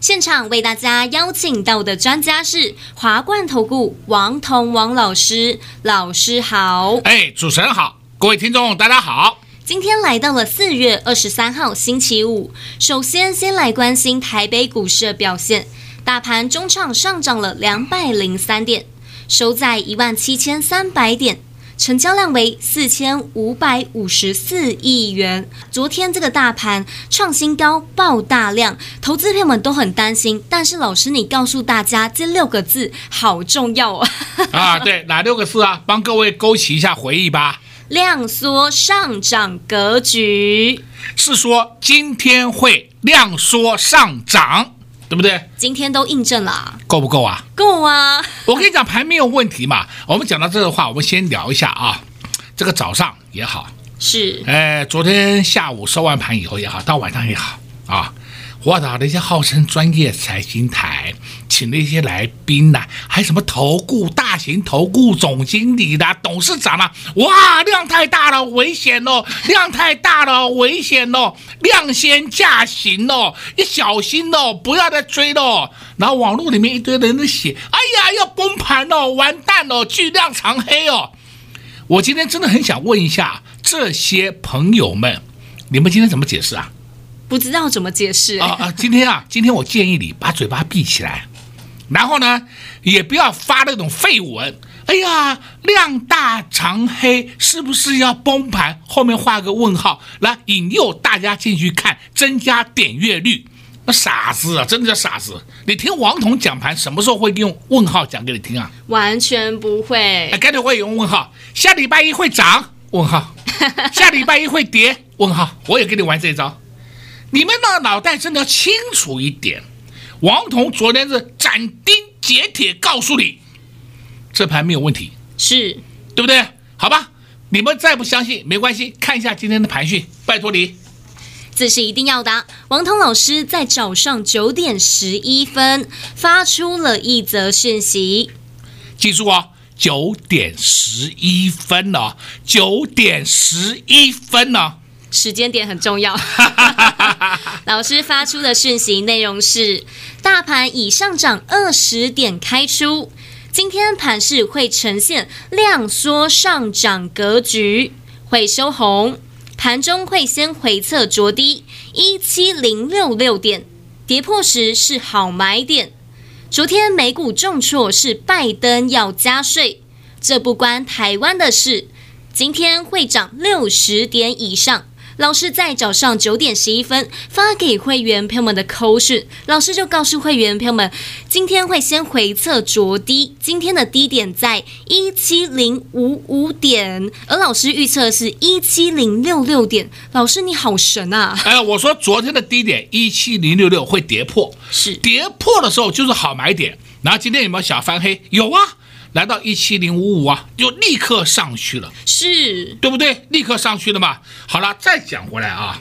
现场为大家邀请到的专家是华冠投顾王彤王老师，老师好。哎，主持人好，各位听众大家好。今天来到了四月二十三号星期五，首先先来关心台北股市的表现，大盘中场上涨了两百零三点，收在一万七千三百点。成交量为四千五百五十四亿元。昨天这个大盘创新高，爆大量，投资朋友们都很担心。但是老师，你告诉大家这六个字好重要啊！啊，对，哪六个字啊？帮各位勾起一下回忆吧。量缩上涨格局，是说今天会量缩上涨。对不对？今天都印证了，够不够啊？够啊！我跟你讲，盘没有问题嘛。我们讲到这个话，我们先聊一下啊。这个早上也好，是，哎，昨天下午收完盘以后也好，到晚上也好啊。我找那些号称专业财经台，请那些来宾呐，还什么投顾大型投顾总经理的董事长啊，哇，量太大了，危险哦！量太大了，危险哦！量先价行哦，你小心哦，不要再追了。然后网络里面一堆人在写，哎呀，要崩盘哦，完蛋哦，巨量长黑哦。我今天真的很想问一下这些朋友们，你们今天怎么解释啊？不知道怎么解释啊啊！今天啊，今天我建议你把嘴巴闭起来，然后呢，也不要发那种废文。哎呀，量大长黑，是不是要崩盘？后面画个问号，来引诱大家进去看，增加点阅率。那傻子啊，真的叫傻子！你听王彤讲盘，什么时候会用问号讲给你听啊？完全不会。哎，干脆会用问号。下礼拜一会涨？问号。下礼拜一会跌？问号。我也跟你玩这一招。你们的脑袋真的要清楚一点。王彤昨天是斩钉截铁告诉你，这盘没有问题，是对不对？好吧，你们再不相信没关系，看一下今天的盘讯，拜托你。这是一定要的。王彤老师在早上九点十一分发出了一则讯息，记住哦，九点十一分哦，九点十一分哦。时间点很重要。老师发出的讯息内容是：大盘已上涨二十点开出，今天盘势会呈现量缩上涨格局，会收红，盘中会先回测着低一七零六六点，跌破时是好买点。昨天美股重挫是拜登要加税，这不关台湾的事，今天会涨六十点以上。老师在早上九点十一分发给会员朋友们的口讯，老师就告诉会员朋友们，今天会先回测着低，今天的低点在一七零五五点，而老师预测的是一七零六六点。老师你好神啊！哎，我说昨天的低点一七零六六会跌破，是跌破的时候就是好买点。然后今天有没有小翻黑？有啊。来到一七零五五啊，就立刻上去了，是对不对？立刻上去了嘛。好了，再讲回来啊，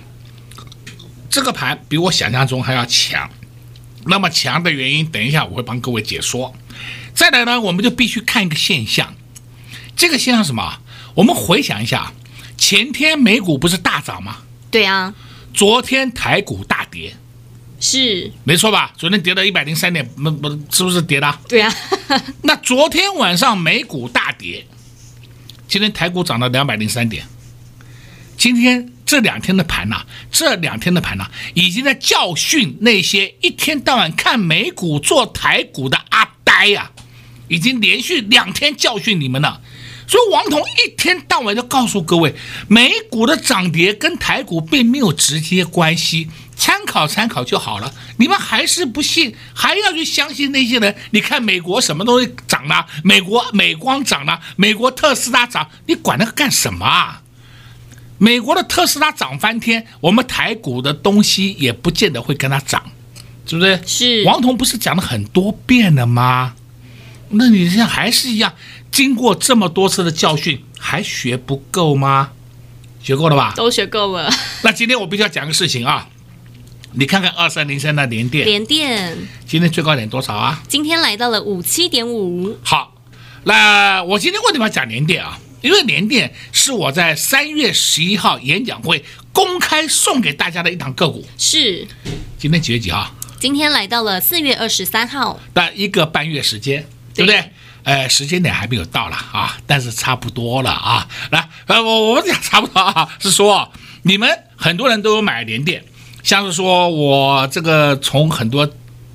这个盘比我想象中还要强。那么强的原因，等一下我会帮各位解说。再来呢，我们就必须看一个现象，这个现象什么？我们回想一下，前天美股不是大涨吗？对啊。昨天台股大跌。是没错吧？昨天跌到一百零三点，不不，是不是跌的？对啊。那昨天晚上美股大跌，今天台股涨到两百零三点。今天这两天的盘呐、啊，这两天的盘呐、啊，已经在教训那些一天到晚看美股做台股的阿呆呀、啊，已经连续两天教训你们了。所以王彤一天到晚就告诉各位，美股的涨跌跟台股并没有直接关系。参考参考就好了，你们还是不信，还要去相信那些人？你看美国什么东西涨了？美国美光涨了，美国特斯拉涨，你管那个干什么啊？美国的特斯拉涨翻天，我们台股的东西也不见得会跟它涨，是不是？是。王彤不是讲了很多遍了吗？那你现在还是一样，经过这么多次的教训，还学不够吗？学够了吧？都学够了。那今天我必须要讲个事情啊，你看看二三零三的联电，联电今天最高点多少啊？今天来到了五七点五。好，那我今天为什么要讲联电啊？因为联电是我在三月十一号演讲会公开送给大家的一档个股。是。今天几月几号？今天来到了四月二十三号。那一个半月时间，对不对？呃，时间点还没有到了啊，但是差不多了啊。来，呃，我我们讲差不多啊，是说你们很多人都有买联电，像是说我这个从很多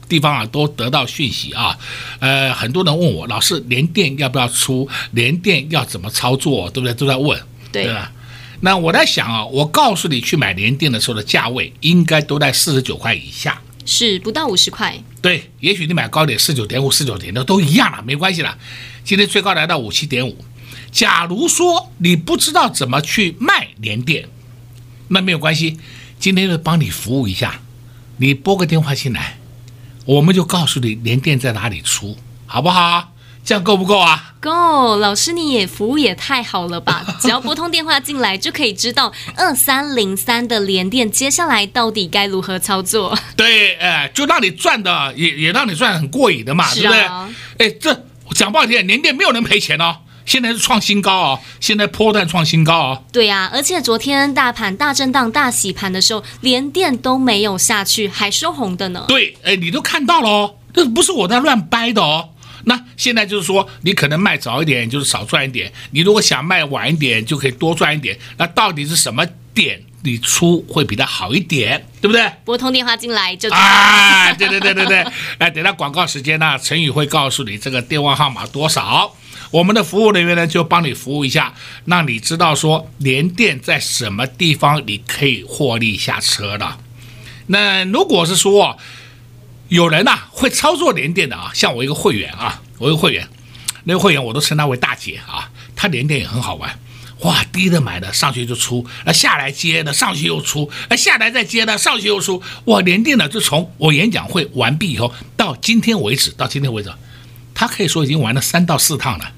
地方啊都得到讯息啊，呃，很多人问我老师连电要不要出，连电要怎么操作，对不对？都在问，对，吧？那我在想啊，我告诉你去买连电的时候的价位应该都在四十九块以下。是不到五十块，对，也许你买高点四九点五、四九点六都一样了，没关系了。今天最高来到五七点五。假如说你不知道怎么去卖连电，那没有关系，今天就帮你服务一下。你拨个电话进来，我们就告诉你连电在哪里出，好不好？这样够不够啊？够，老师你也服务也太好了吧！只要拨通电话进来，就可以知道二三零三的连电接下来到底该如何操作。对，哎，就让你赚的也也让你赚的很过瘾的嘛，对不对？哎，这讲不好听，联电没有人赔钱哦，现在是创新高哦，现在波段创新高哦。对呀、啊，而且昨天大盘大震荡、大洗盘的时候，连电都没有下去，还收红的呢。对，哎，你都看到了哦，这不是我在乱掰的哦。那现在就是说，你可能卖早一点，就是少赚一点；你如果想卖晚一点，就可以多赚一点。那到底是什么点你出会比较好一点，对不对？拨通电话进来就啊，对对对对对。来，等到广告时间呢，陈宇会告诉你这个电话号码多少，我们的服务人员呢就帮你服务一下，让你知道说联电在什么地方你可以获利下车的。那如果是说，有人呐、会操作联电的啊，像我一个会员啊，我一个会员，那个会员我都称他为大姐啊。他联电也很好玩，哇，低的买的上去就出，啊下来接的上去又出，啊下来再接的上去又出，哇，联电的就从我演讲会完毕以后到今天为止，到今天为止，他可以说已经玩了三到四趟了，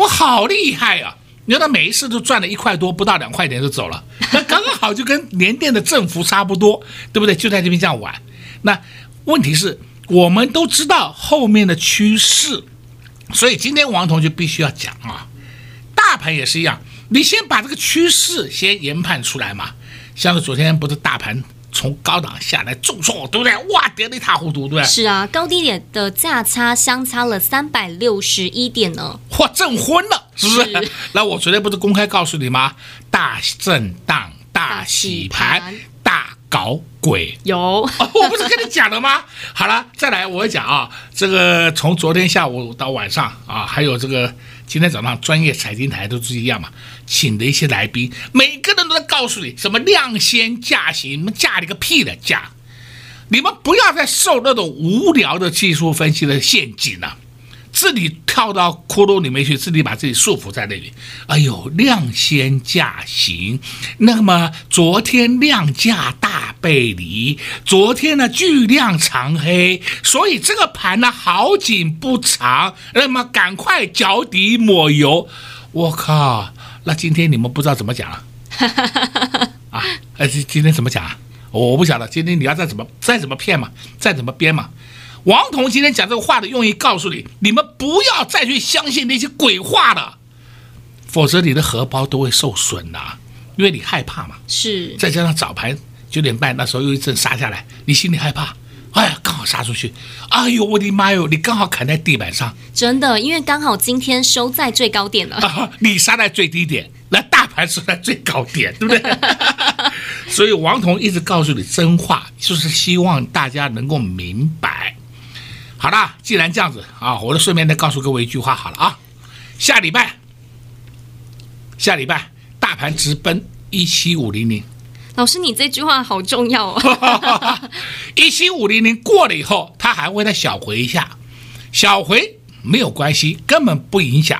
我，好厉害啊！你看他每一次都赚了一块多，不到两块钱就走了，那刚刚好就跟联电的振幅差不多，对不对？就在这边这样玩，那。问题是，我们都知道后面的趋势，所以今天王同学必须要讲啊，大盘也是一样，你先把这个趋势先研判出来嘛。像是昨天不是大盘从高档下来重挫，对不对？哇，跌得一塌糊涂，对不对？是啊，高低点的价差相差了三百六十一点呢。哇，震昏了，是不是？是 那我昨天不是公开告诉你吗？大震荡，大洗盘，大搞鬼有、哦，我不是跟你讲了吗？好了，再来，我讲啊，这个从昨天下午到晚上啊，还有这个今天早上专业财经台都是一样嘛，请的一些来宾，每个人都在告诉你什么量先价行，你们价你个屁的价，你们不要再受那种无聊的技术分析的陷阱了。自己跳到窟窿里面去，自己把自己束缚在那里。哎呦，量先价行，那么昨天量价大背离，昨天呢巨量长黑，所以这个盘呢好景不长，那么赶快脚底抹油。我靠，那今天你们不知道怎么讲了啊？哎，今今天怎么讲啊？我不晓得，今天你要再怎么再怎么骗嘛，再怎么编嘛。王彤今天讲这个话的用意，告诉你：你们不要再去相信那些鬼话了，否则你的荷包都会受损的，因为你害怕嘛。是。再加上早盘九点半那时候又一阵杀下来，你心里害怕。哎呀，刚好杀出去。哎呦，我的妈哟！你刚好砍在地板上。真的，因为刚好今天收在最高点了。啊，你杀在最低点，那大盘收在最高点，对不对？所以王彤一直告诉你真话，就是希望大家能够明白。好了，既然这样子啊，我就顺便再告诉各位一句话好了啊，下礼拜，下礼拜大盘直奔一七五零零。老师，你这句话好重要哦。一七五零零过了以后，它还会再小回一下，小回没有关系，根本不影响。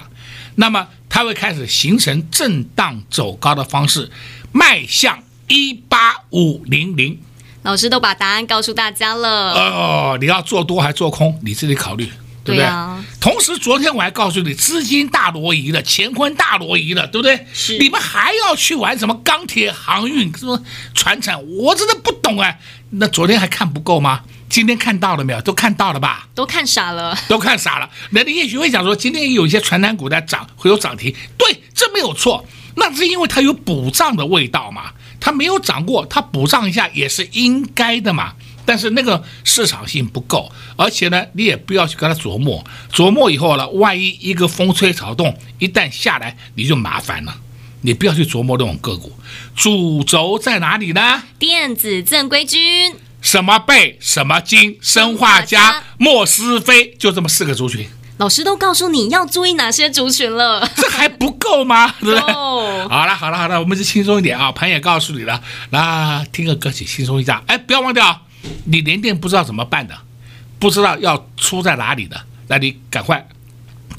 那么它会开始形成震荡走高的方式，迈向一八五零零。老师都把答案告诉大家了。哦，你要做多还做空，你自己考虑，对不对？对啊。同时，昨天我还告诉你，资金大挪移了，乾坤大挪移了，对不对？是。你们还要去玩什么钢铁、航运、什么船产？我真的不懂哎。那昨天还看不够吗？今天看到了没有？都看到了吧？都看傻了，都看傻了。那你也许会想说，今天有一些传单股在涨，会有涨停。对，这没有错。那是因为它有补涨的味道嘛。它没有涨过，它补涨一下也是应该的嘛。但是那个市场性不够，而且呢，你也不要去跟他琢磨，琢磨以后呢，万一一个风吹草动，一旦下来，你就麻烦了。你不要去琢磨这种个股，主轴在哪里呢？电子正规军，什么贝，什么金，生化家，莫斯菲，就这么四个族群。老师都告诉你要注意哪些族群了，这还不够吗？对不对？哦，好了好了好了，我们就轻松一点啊，盘也告诉你了，那听个歌曲轻松一下。哎，不要忘掉，你连电不知道怎么办的，不知道要出在哪里的，那你赶快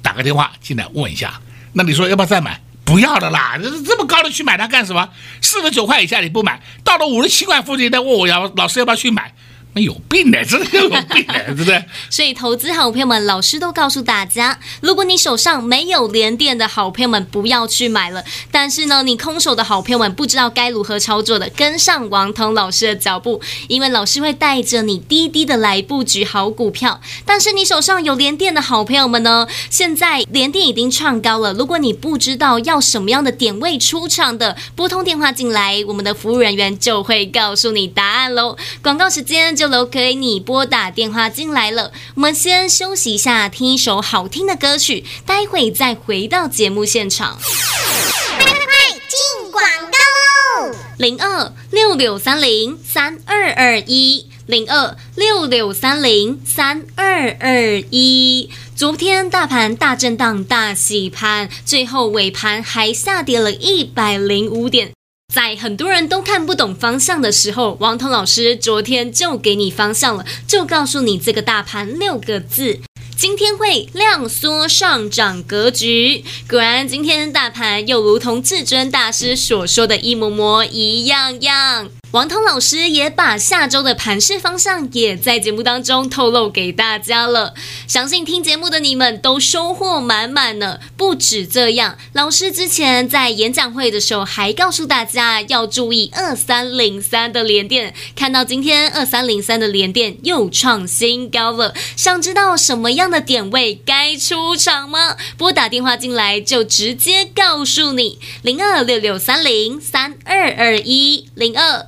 打个电话进来问一下。那你说要不要再买？不要的啦，这这么高的去买它干什么？四十九块以下你不买，到了五十七块附近再问我要老师要不要去买。没有病的，真的有病的，对不对？所以，投资好朋友们，老师都告诉大家，如果你手上没有联电的好朋友们，不要去买了。但是呢，你空手的好朋友们，不知道该如何操作的，跟上王彤老师的脚步，因为老师会带着你滴滴的来布局好股票。但是你手上有联电的好朋友们呢，现在联电已经创高了。如果你不知道要什么样的点位出场的，拨通电话进来，我们的服务人员就会告诉你答案喽。广告时间。就都可以，你拨打电话进来了。我们先休息一下，听一首好听的歌曲，待会再回到节目现场。快快快，进广告喽！零二六六三零三二二一，零二六六三零三二二一。昨天大盘大震荡、大洗盘，最后尾盘还下跌了一百零五点。在很多人都看不懂方向的时候，王彤老师昨天就给你方向了，就告诉你这个大盘六个字：今天会量缩上涨格局。果然，今天大盘又如同至尊大师所说的一模模一样样。王涛老师也把下周的盘势方向也在节目当中透露给大家了，相信听节目的你们都收获满满呢。不止这样，老师之前在演讲会的时候还告诉大家要注意二三零三的连电，看到今天二三零三的连电又创新高了，想知道什么样的点位该出场吗？拨打电话进来就直接告诉你，零二六六三零三二二一零二。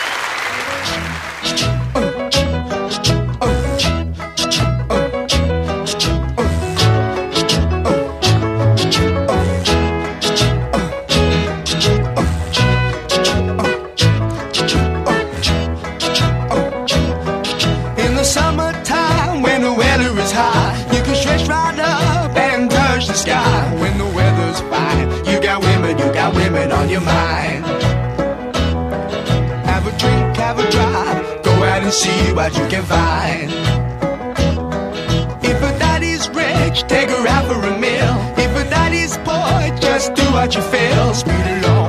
high, you can stretch right up and touch the sky. When the weather's fine, you got women, you got women on your mind. Have a drink, have a drive, go out and see what you can find. If a daddy's rich, take her out for a meal. If a daddy's poor, just do what you feel. Speed along.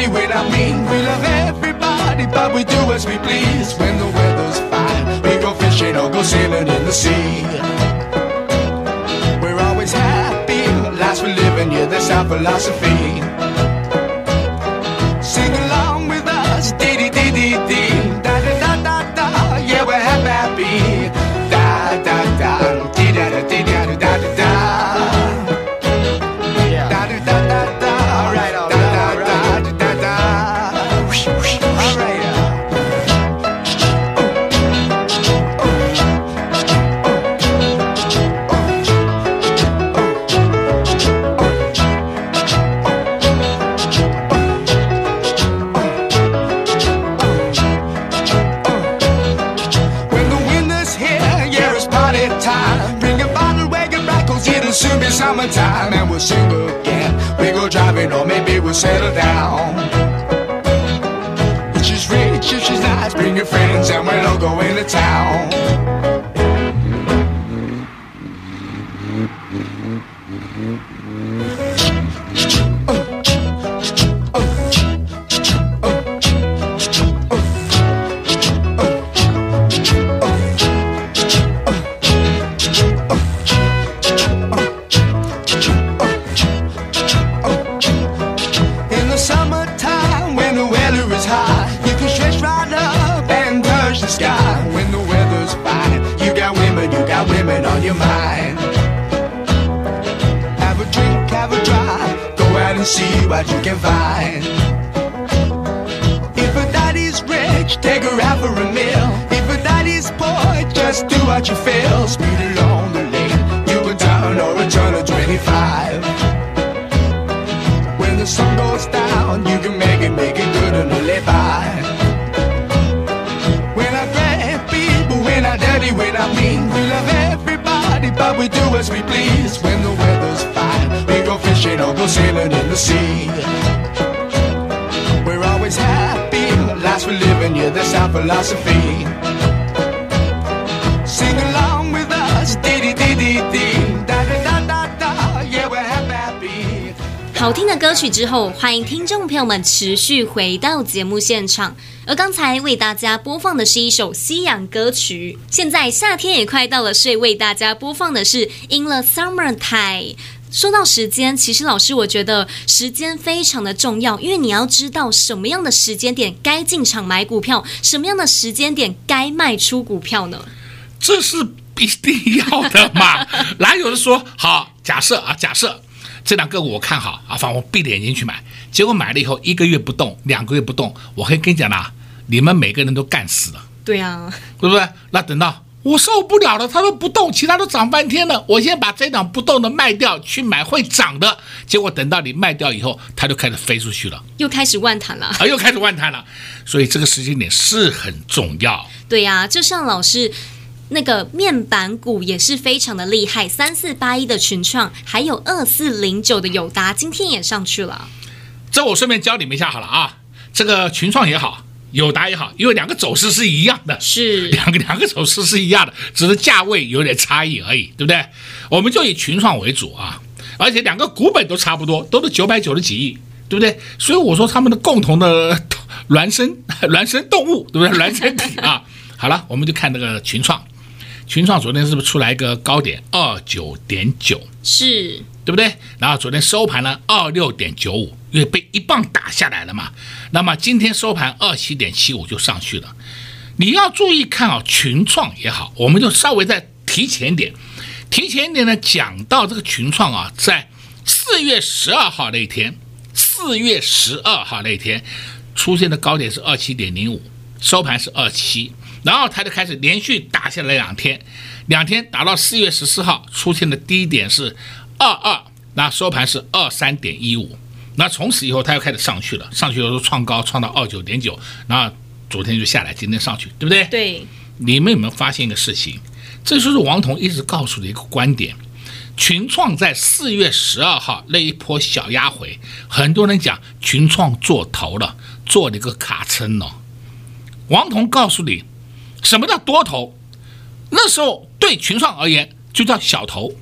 everybody when I mean we love everybody, but we do as we please. When the weather's fine, we go fishing or go sailing in the sea. We're always happy, last we're living, yeah, that's our philosophy. Go into town. I mean, we love everybody, but we do as we please. When the weather's fine, we go fishing or go sailing in the sea. We're always happy, life's for living, yeah, that's our philosophy. Sing along with us, dee dee dee dee dee, da da da da yeah, we're happy. 好听的歌曲之后，欢迎听众朋友们持续回到节目现场。而刚才为大家播放的是一首西洋歌曲。现在夏天也快到了，所以为大家播放的是《In the Summertime》。说到时间，其实老师我觉得时间非常的重要，因为你要知道什么样的时间点该进场买股票，什么样的时间点该卖出股票呢？这是一定要的嘛？哪有人说好？假设啊，假设这两个我看好啊，反正我闭着眼睛去买，结果买了以后一个月不动，两个月不动，我可以跟你讲啦，你们每个人都干死了，对啊，对不对？那等到我受不了了，它都不动，其他都涨半天了，我先把这档不动的卖掉，去买会涨的。结果等到你卖掉以后，它就开始飞出去了，又开始万谈了，啊，又开始万谈了。所以这个时间点是很重要。对呀、啊，就像老师。那个面板股也是非常的厉害，三四八一的群创，还有二四零九的友达，今天也上去了。这我顺便教你们一下好了啊，这个群创也好，友达也好，因为两个走势是一样的，是两个两个走势是一样的，只是价位有点差异而已，对不对？我们就以群创为主啊，而且两个股本都差不多，都是九百九十几亿，对不对？所以我说他们的共同的 孪生孪生动物，对不对？孪生体啊。好了，我们就看那个群创。群创昨天是不是出来一个高点二九点九？是对不对？然后昨天收盘呢二六点九五，因为被一棒打下来了嘛。那么今天收盘二七点七五就上去了。你要注意看啊，群创也好，我们就稍微再提前一点，提前一点呢，讲到这个群创啊，在四月十二号那一天，四月十二号那一天出现的高点是二七点零五，收盘是二七。然后它就开始连续打下来两天，两天打到四月十四号出现的低点是二二，那收盘是二三点一五，那从此以后它又开始上去了，上去以后创高创到二九点九，然后昨天就下来，今天上去，对不对？对。你们有没有发现一个事情？这就是王彤一直告诉的一个观点：群创在四月十二号那一波小压回，很多人讲群创做头了，做了一个卡称了。王彤告诉你。什么叫多头？那时候对群创而言就叫小头。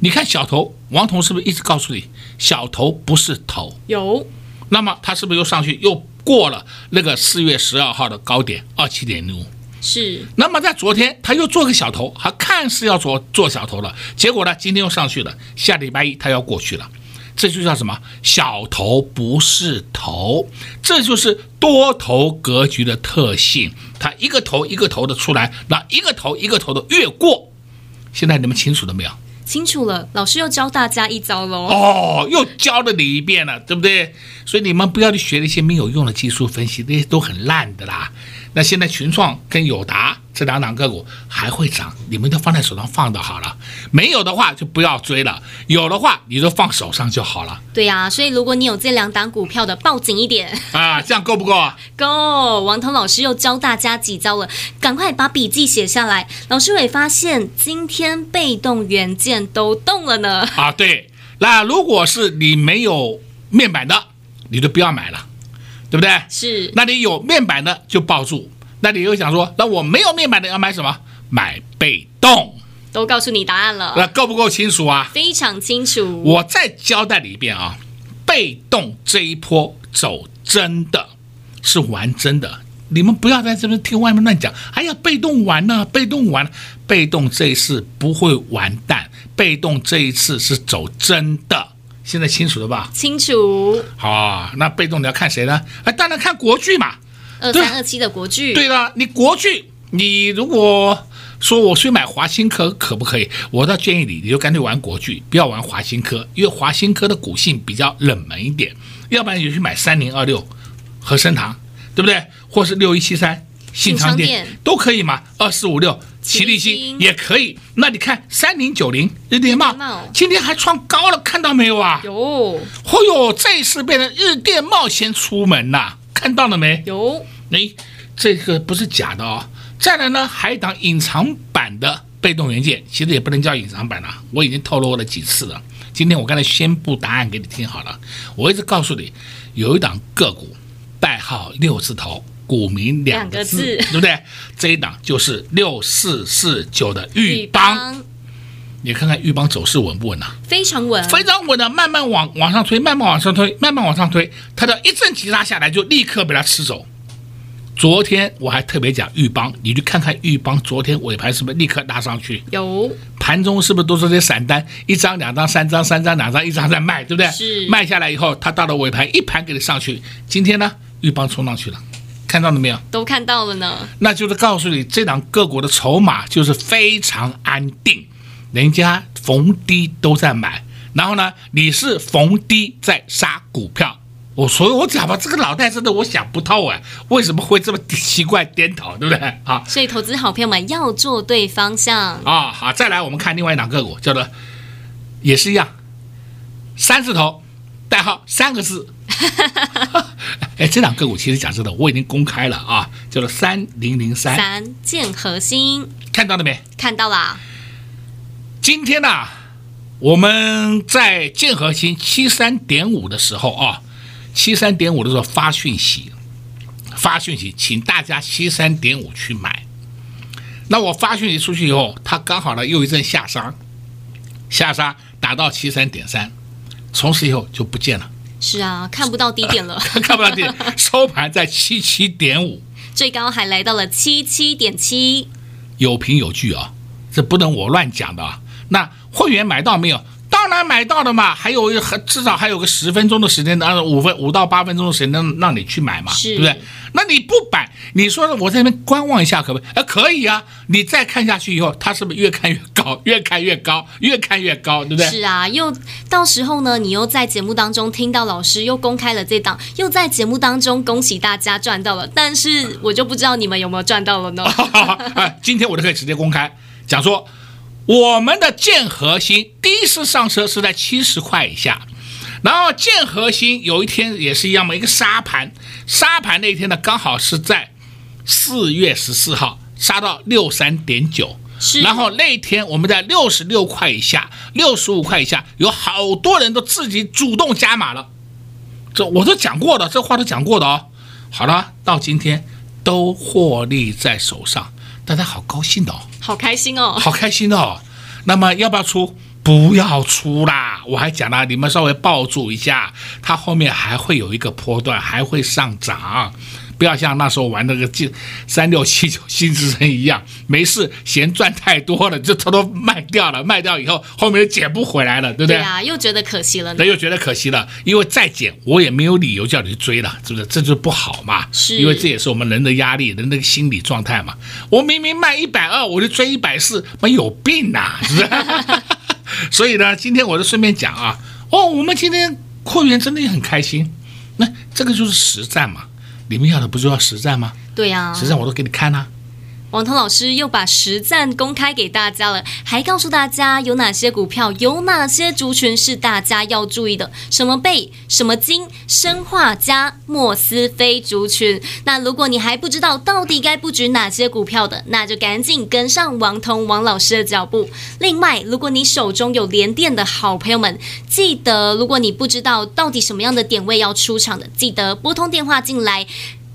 你看小头，王彤是不是一直告诉你，小头不是头？有。那么他是不是又上去又过了那个四月十二号的高点二七点零五？是。那么在昨天他又做个小头，还看似要做做小头了，结果呢，今天又上去了。下礼拜一他要过去了。这就叫什么？小头不是头，这就是多头格局的特性。它一个头一个头的出来，那一个头一个头的越过。现在你们清楚了没有？清楚了，老师又教大家一招喽。哦，又教了你一遍了，对不对？所以你们不要去学那些没有用的技术分析，那些都很烂的啦。那现在群创跟友达这两档个股还会涨，你们都放在手上放的好了。没有的话就不要追了，有的话你就放手上就好了。对呀、啊，所以如果你有这两档股票的，抱紧一点啊，这样够不够啊？够！王彤老师又教大家几招了，赶快把笔记写下来。老师会发现今天被动元件都动了呢。啊，对。那如果是你没有面板的，你就不要买了，对不对？是。那你有面板的就抱住。那你又想说，那我没有面板的要买什么？买被动。都告诉你答案了。那够不够清楚啊？非常清楚。我再交代你一遍啊，被动这一波走真的是玩真的。你们不要在这边听外面乱讲。哎呀，被动玩呢，被动玩，被动这一次不会完蛋。被动这一次是走真的，现在清楚了吧？清楚。好啊，那被动你要看谁呢？哎，当然看国剧嘛。二三二七的国巨。对啦，你国巨，你如果说我去买华新科，可不可以？我倒建议你，你就干脆玩国巨，不要玩华新科，因为华新科的股性比较冷门一点。要不然你就去买三零二六和生堂，对不对？或是六一七三信昌电都可以嘛。二四五六。奇力新也可以，那你看三零九零日电贸今天还创高了，看到没有啊？有。哦哟，这一次变成日电贸先出门呐，看到了没？有。哎，这个不是假的哦。再来呢，还有一档隐藏版的被动元件，其实也不能叫隐藏版了，我已经透露了几次了。今天我刚才宣布答案给你听好了，我一直告诉你，有一档个股，代号六字头。股民两个字，对不对？这一档就是六四四九的豫邦，你看看玉邦走势稳不稳呐？非常稳，非常稳的，慢慢往往上推，慢慢往上推，慢慢往上推，它的一阵急拉下来，就立刻被它吃走。昨天我还特别讲玉邦，你去看看玉邦昨天尾盘是不是立刻拉上去？有，盘中是不是都是这些散单，一张、两张、三张、三张、两张，一张在卖，对不对？是，卖下来以后，它到了尾盘一盘给你上去。今天呢，玉邦冲上去了。看到了没有？都看到了呢。那就是告诉你，这档个股的筹码就是非常安定，人家逢低都在买，然后呢，你是逢低在杀股票。我所以，我讲吧，这个脑袋真的我想不透哎，为什么会这么奇怪颠倒，对不对？好，所以投资好朋友们要做对方向啊。好，再来我们看另外一档个股，叫做也是一样，三字头，代号三个字。哎，这两个股其实讲真的，我已经公开了啊，叫做三零零三三建核心，看到了没？看到了。今天呢、啊，我们在建核心七三点五的时候啊，七三点五的时候发讯息，发讯息，请大家七三点五去买。那我发讯息出去以后，它刚好呢又一阵下杀，下杀打到七三点三，从此以后就不见了。是啊，看不到低点了，呃、看不到低点，收盘在七七点五，最高还来到了七七点七，有凭有据啊，这不能我乱讲的啊。那会员买到没有？当然买到的嘛，还有至少还有个十分钟的时间，当五分五到八分钟的时间能让你去买嘛，对不对？那你不买，你说我在那边观望一下可不可以？啊，可以啊。你再看下去以后，它是不是越看越高，越看越高，越看越高，对不对？是啊，又到时候呢，你又在节目当中听到老师又公开了这档，又在节目当中恭喜大家赚到了，但是我就不知道你们有没有赚到了呢？今天我就可以直接公开讲说。我们的建核心第一次上车是在七十块以下，然后建核心有一天也是一样嘛，一个杀盘，杀盘那一天呢，刚好是在四月十四号杀到六三点九，是，然后那天我们在六十六块以下，六十五块以下，有好多人都自己主动加码了，这我都讲过的，这话都讲过的哦。好了，到今天都获利在手上。大家好高兴哦，好开心哦，好开心哦。那么要不要出？不要出啦！我还讲了，你们稍微抱住一下，它后面还会有一个波段，还会上涨。不要像那时候玩那个金三六七九新之声一样，没事嫌赚太多了就偷偷卖掉了，卖掉以后后面捡不回来了，对不对？对啊，又觉得可惜了。那又觉得可惜了，因为再捡我也没有理由叫你去追了，是不是？这就不好嘛。是，因为这也是我们人的压力，人的心理状态嘛。我明明卖一百二，我就追一百四，没有病呐，是不是？所以呢，今天我就顺便讲啊，哦，我们今天扩员真的也很开心，那这个就是实战嘛。你们要的不就要实战吗？对呀、啊，实战我都给你看啊。王彤老师又把实战公开给大家了，还告诉大家有哪些股票，有哪些族群是大家要注意的，什么贝、什么金、生化加、莫斯菲族群。那如果你还不知道到底该布局哪些股票的，那就赶紧跟上王彤王老师的脚步。另外，如果你手中有联电的好朋友们，记得如果你不知道到底什么样的点位要出场的，记得拨通电话进来，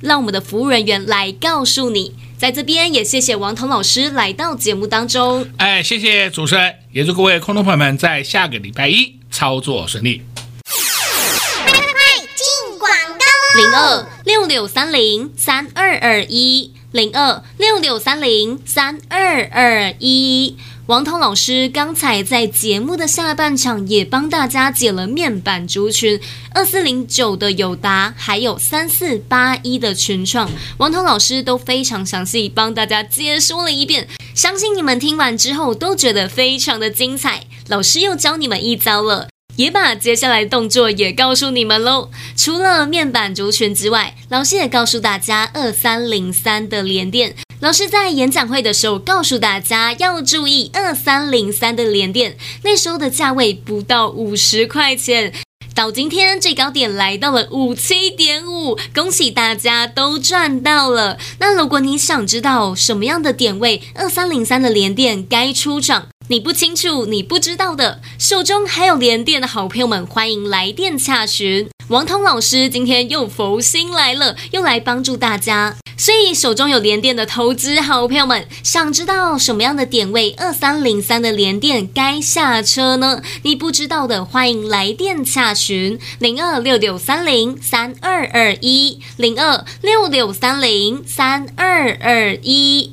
让我们的服务人员来告诉你。在这边也谢谢王彤老师来到节目当中。哎，谢谢主持人，也祝各位空中朋友们在下个礼拜一操作顺利。快进广告零二六六三零三二二一零二六六三零三二二一。王彤老师刚才在节目的下半场也帮大家解了面板族群二四零九的友达，还有三四八一的群创，王彤老师都非常详细帮大家解说了一遍，相信你们听完之后都觉得非常的精彩。老师又教你们一招了。也把接下来动作也告诉你们喽。除了面板族群之外，老师也告诉大家二三零三的联电。老师在演讲会的时候告诉大家要注意二三零三的联电，那时候的价位不到五十块钱。到今天最高点来到了五七点五，恭喜大家都赚到了。那如果你想知道什么样的点位二三零三的联电该出场，你不清楚，你不知道的，手中还有联电的好朋友们，欢迎来电洽询。王彤老师今天又佛心来了，又来帮助大家。所以手中有联电的投资好朋友们，想知道什么样的点位二三零三的联电该下车呢？你不知道的，欢迎来电洽询零二六六三零三二二一零二六六三零三二二一。